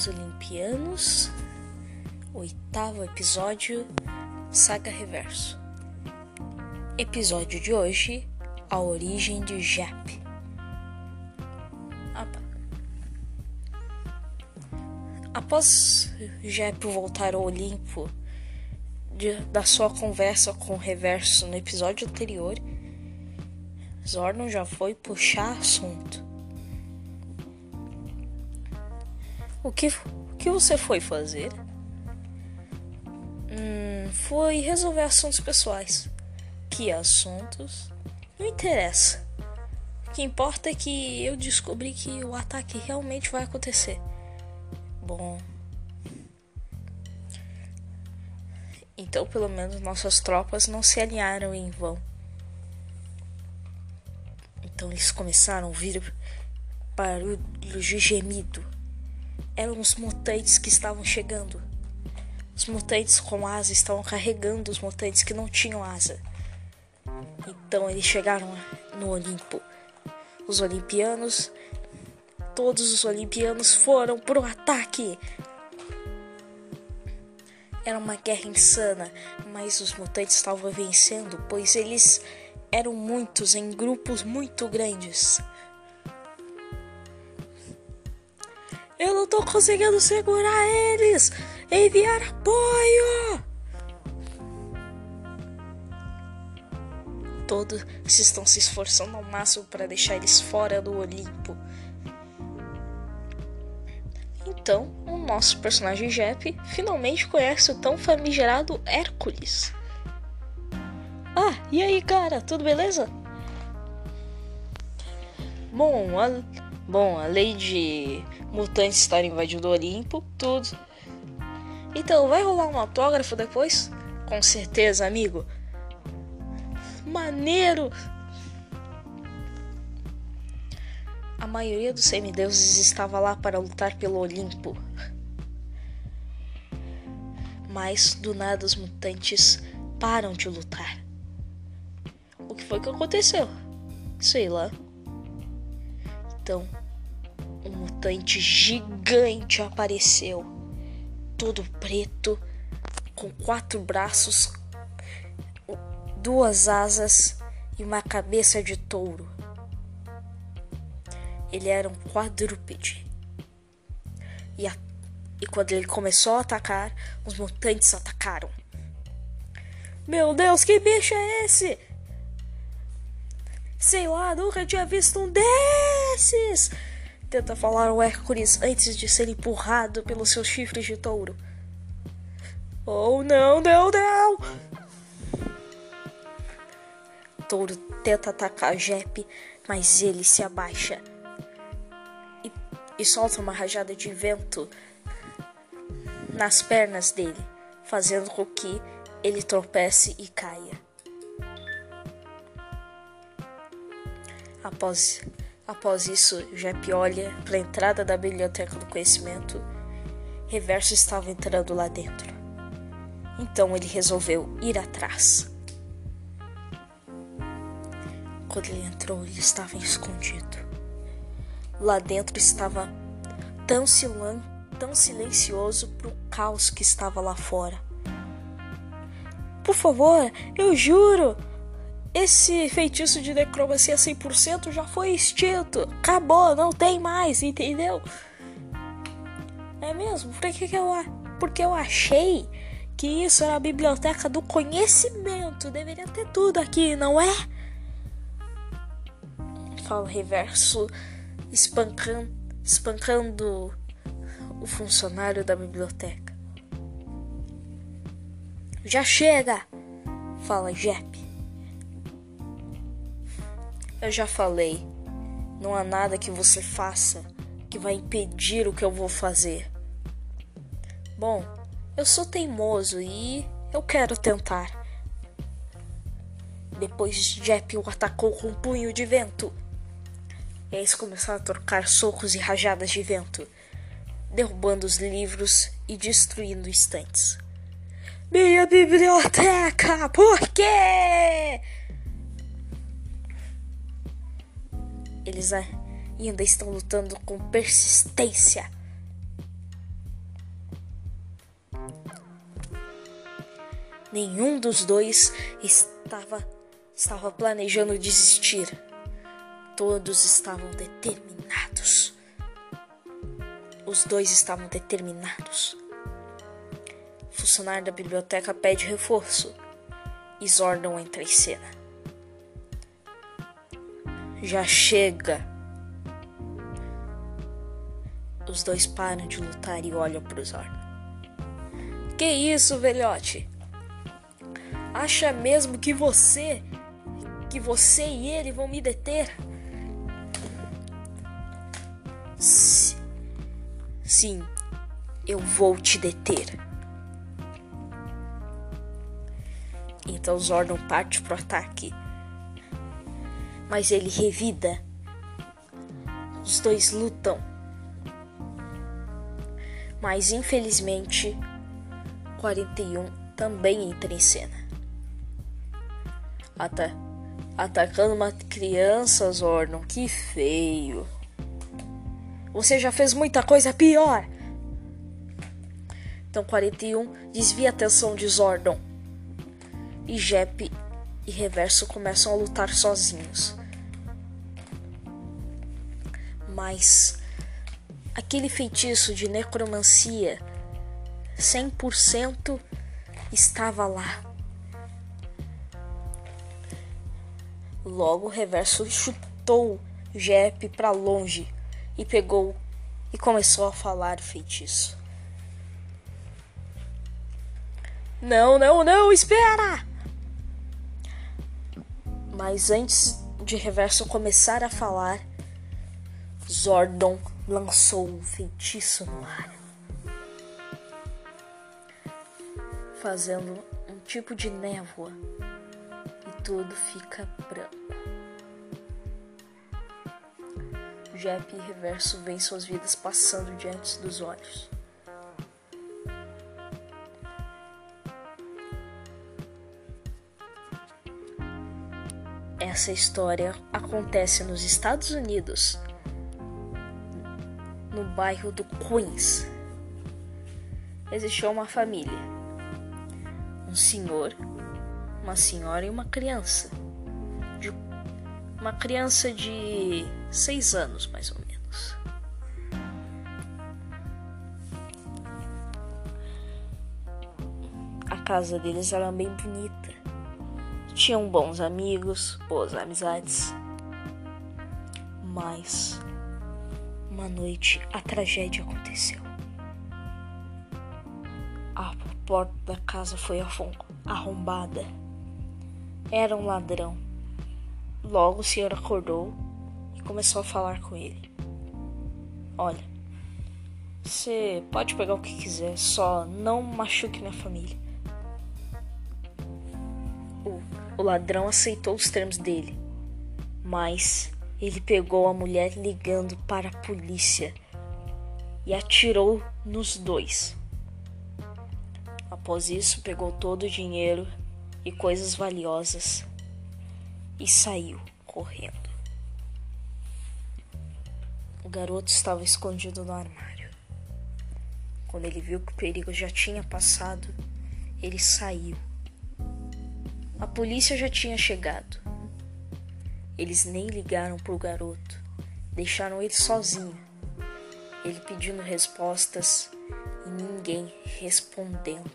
meus olimpianos. Oitavo episódio, Saga Reverso. Episódio de hoje: A origem de Jap. Após Jap voltar ao Olimpo de, da sua conversa com o Reverso no episódio anterior, Zordon já foi puxar assunto. O que, o que você foi fazer? Hum, foi resolver assuntos pessoais. Que assuntos? Não interessa. O que importa é que eu descobri que o ataque realmente vai acontecer. Bom. Então, pelo menos nossas tropas não se alinharam em vão. Então eles começaram a ouvir barulho de gemido eram os mutantes que estavam chegando. Os mutantes com asa estavam carregando os mutantes que não tinham asa. Então eles chegaram no Olimpo. Os olimpianos, todos os olimpianos foram pro ataque. Era uma guerra insana, mas os mutantes estavam vencendo, pois eles eram muitos em grupos muito grandes. Eu não tô conseguindo segurar eles! Enviar apoio! Todos estão se esforçando ao máximo para deixar eles fora do Olimpo. Então, o nosso personagem Jep finalmente conhece o tão famigerado Hércules. Ah, e aí, cara, tudo beleza? Bom, a Bom, além de mutantes estarem invadindo o Olimpo, tudo. Então, vai rolar um autógrafo depois? Com certeza, amigo. Maneiro! A maioria dos semideuses estava lá para lutar pelo Olimpo. Mas do nada os mutantes param de lutar. O que foi que aconteceu? Sei lá. Então, um mutante gigante apareceu, todo preto, com quatro braços, duas asas e uma cabeça de touro. Ele era um quadrúpede. E, a, e quando ele começou a atacar, os mutantes atacaram. Meu Deus, que bicho é esse? Sei lá, nunca tinha visto um desses! Tenta falar o Hércules antes de ser empurrado pelos seus chifres de touro. Oh, não, não, não! Touro tenta atacar Jep, mas ele se abaixa e, e solta uma rajada de vento nas pernas dele, fazendo com que ele tropece e caia. Após Após isso, Jep olha para a entrada da biblioteca do conhecimento. Reverso estava entrando lá dentro. Então ele resolveu ir atrás. Quando ele entrou, ele estava escondido. Lá dentro estava tão, silan tão silencioso para o caos que estava lá fora. Por favor, eu juro, esse feitiço de necromancia 100% já foi extinto. Acabou, não tem mais, entendeu? É mesmo? Por que, que eu, porque eu achei que isso era a biblioteca do conhecimento. Deveria ter tudo aqui, não é? Fala o reverso, espancando, espancando o funcionário da biblioteca. Já chega! Fala Jep. Eu já falei, não há nada que você faça que vai impedir o que eu vou fazer. Bom, eu sou teimoso e eu quero tentar. Depois Jep o atacou com um punho de vento. Eles começaram a trocar socos e rajadas de vento, derrubando os livros e destruindo estantes. Minha biblioteca! Por quê? Eles é, ainda estão lutando com persistência. Nenhum dos dois estava, estava planejando desistir. Todos estavam determinados. Os dois estavam determinados. O funcionário da biblioteca pede reforço. E Zordon entra em cena. Já chega. Os dois param de lutar e olham para Zordon. Que isso, velhote? Acha mesmo que você, que você e ele vão me deter? Sim, eu vou te deter. Então Zordon parte pro ataque. Mas ele revida. Os dois lutam. Mas infelizmente, 41 também entra em cena. Ata atacando uma criança, Zordon. Que feio. Você já fez muita coisa pior. Então 41 desvia a atenção de Zordon. E Jep e Reverso começam a lutar sozinhos. Mas aquele feitiço de necromancia 100% estava lá. Logo, o reverso chutou Jep para longe e pegou e começou a falar o feitiço. Não, não, não, espera! Mas antes de Reverso começar a falar, Zordon lançou um feitiço no ar, fazendo um tipo de névoa tudo fica branco. Jep e Reverso veem suas vidas passando diante dos olhos. Essa história acontece nos Estados Unidos, no bairro do Queens. Existiu uma família, um senhor uma senhora e uma criança. De uma criança de seis anos, mais ou menos. A casa deles era bem bonita. Tinham bons amigos, boas amizades. Mas uma noite a tragédia aconteceu. A porta da casa foi arrombada era um ladrão. Logo o senhor acordou e começou a falar com ele. Olha, você pode pegar o que quiser, só não machuque minha família. O, o ladrão aceitou os termos dele, mas ele pegou a mulher ligando para a polícia e atirou nos dois. Após isso, pegou todo o dinheiro e coisas valiosas e saiu correndo. O garoto estava escondido no armário. Quando ele viu que o perigo já tinha passado, ele saiu. A polícia já tinha chegado. Eles nem ligaram para o garoto, deixaram ele sozinho. Ele pedindo respostas e ninguém respondendo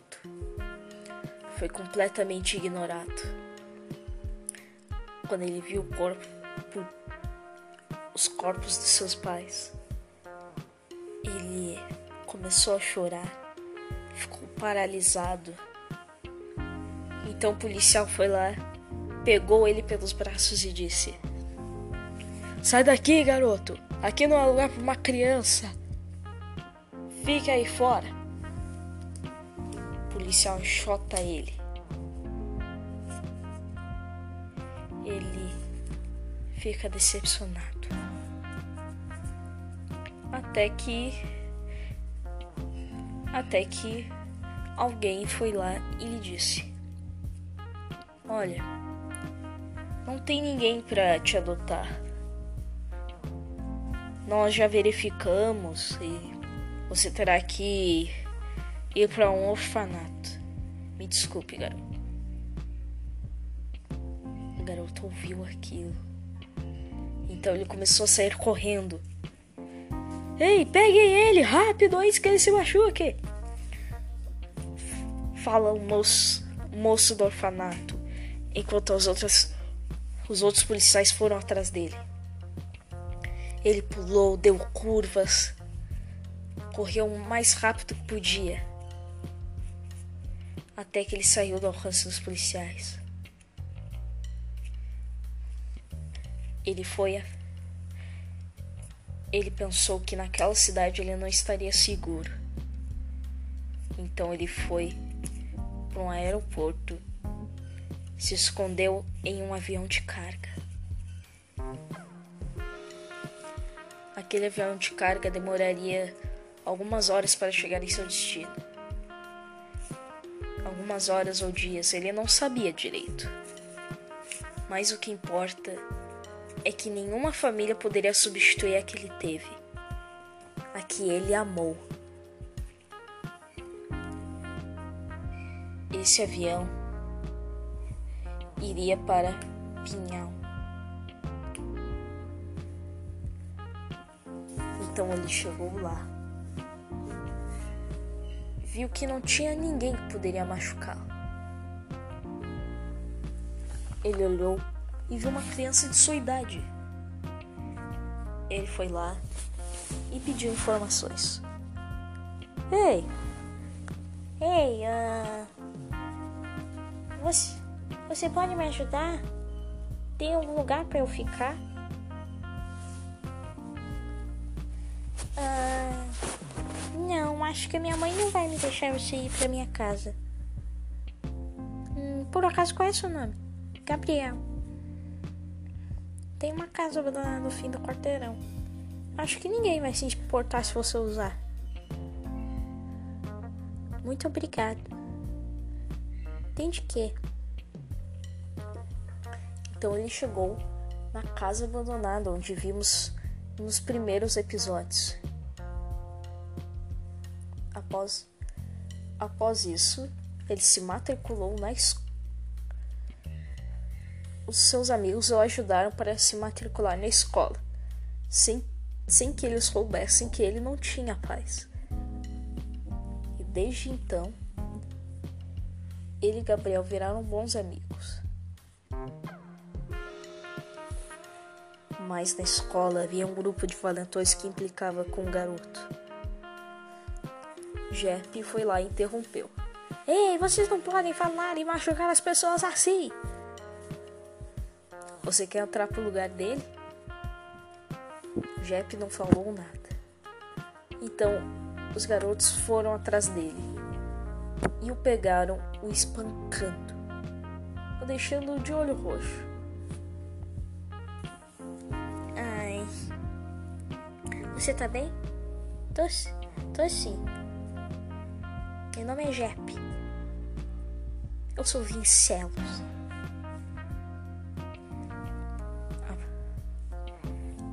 foi completamente ignorado. Quando ele viu o corpo, os corpos de seus pais, ele começou a chorar, ficou paralisado. Então o policial foi lá, pegou ele pelos braços e disse: Sai daqui, garoto! Aqui não é lugar para uma criança. Fique aí fora policial enxota ele. Ele fica decepcionado. Até que. Até que alguém foi lá e lhe disse: Olha, não tem ninguém para te adotar. Nós já verificamos e você terá que ir para um orfanato. Me desculpe, garoto. O garoto ouviu aquilo. Então ele começou a sair correndo. Ei, peguem ele, rápido, antes que ele se machuque. Fala o moço, o moço do orfanato, enquanto as outras, os outros policiais foram atrás dele. Ele pulou, deu curvas, correu o mais rápido que podia, até que ele saiu do alcance dos policiais. Ele foi a... Ele pensou que naquela cidade ele não estaria seguro. Então ele foi para um aeroporto, se escondeu em um avião de carga. Aquele avião de carga demoraria algumas horas para chegar em seu destino. Algumas horas ou dias, ele não sabia direito. Mas o que importa é que nenhuma família poderia substituir a que ele teve, a que ele amou. Esse avião iria para Pinhal. Então ele chegou lá viu que não tinha ninguém que poderia machucá-lo. Ele olhou e viu uma criança de sua idade. Ele foi lá e pediu informações. Ei! Ei, uh, você, você pode me ajudar? Tem algum lugar para eu ficar? acho que minha mãe não vai me deixar você ir pra minha casa. Hum, por acaso, qual é seu nome? Gabriel. Tem uma casa lá no fim do quarteirão. Acho que ninguém vai se importar se você usar. Muito obrigado. Tem de quê? Então ele chegou na casa abandonada onde vimos nos primeiros episódios. Após, após isso, ele se matriculou na escola. Os seus amigos o ajudaram para se matricular na escola, sem, sem que eles soubessem que ele não tinha paz. E desde então, ele e Gabriel viraram bons amigos. Mas na escola havia um grupo de valentões que implicava com o garoto. Jeff foi lá e interrompeu. Ei, vocês não podem falar e machucar as pessoas assim. Você quer entrar pro lugar dele? Jeff não falou nada. Então, os garotos foram atrás dele e o pegaram, o espancando, o deixando de olho roxo. Você tá bem? Tô, tô sim. Meu nome é Jep. Eu sou Vincelos.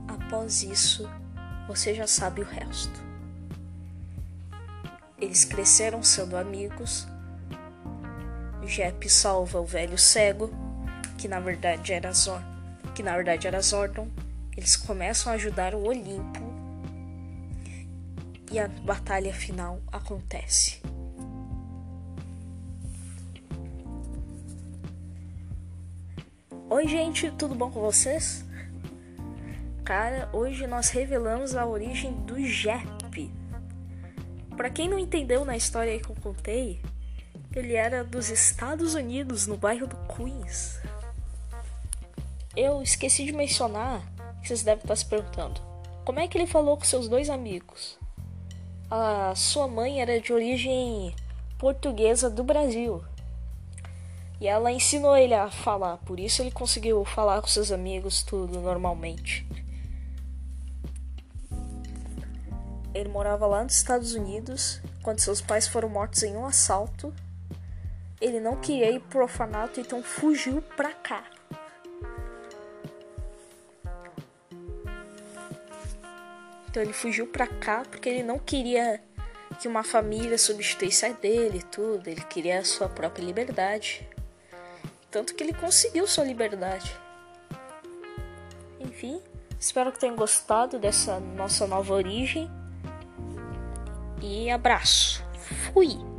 Após isso, você já sabe o resto. Eles cresceram sendo amigos. Jep salva o velho cego, que na verdade era Zor, que na verdade era Zordon. Eles começam a ajudar o Olimpo e a batalha final acontece. Oi, gente, tudo bom com vocês? Cara, hoje nós revelamos a origem do Jep. Para quem não entendeu na história que eu contei, ele era dos Estados Unidos, no bairro do Queens. Eu esqueci de mencionar, que vocês devem estar se perguntando, como é que ele falou com seus dois amigos? A sua mãe era de origem portuguesa do Brasil e ela ensinou ele a falar, por isso ele conseguiu falar com seus amigos tudo normalmente. Ele morava lá nos Estados Unidos quando seus pais foram mortos em um assalto. Ele não queria ir pro orfanato, então fugiu pra cá. Então ele fugiu pra cá porque ele não queria que uma família substituísse a dele e tudo. Ele queria a sua própria liberdade. Tanto que ele conseguiu sua liberdade. Enfim, espero que tenham gostado dessa nossa nova origem. E abraço. Fui!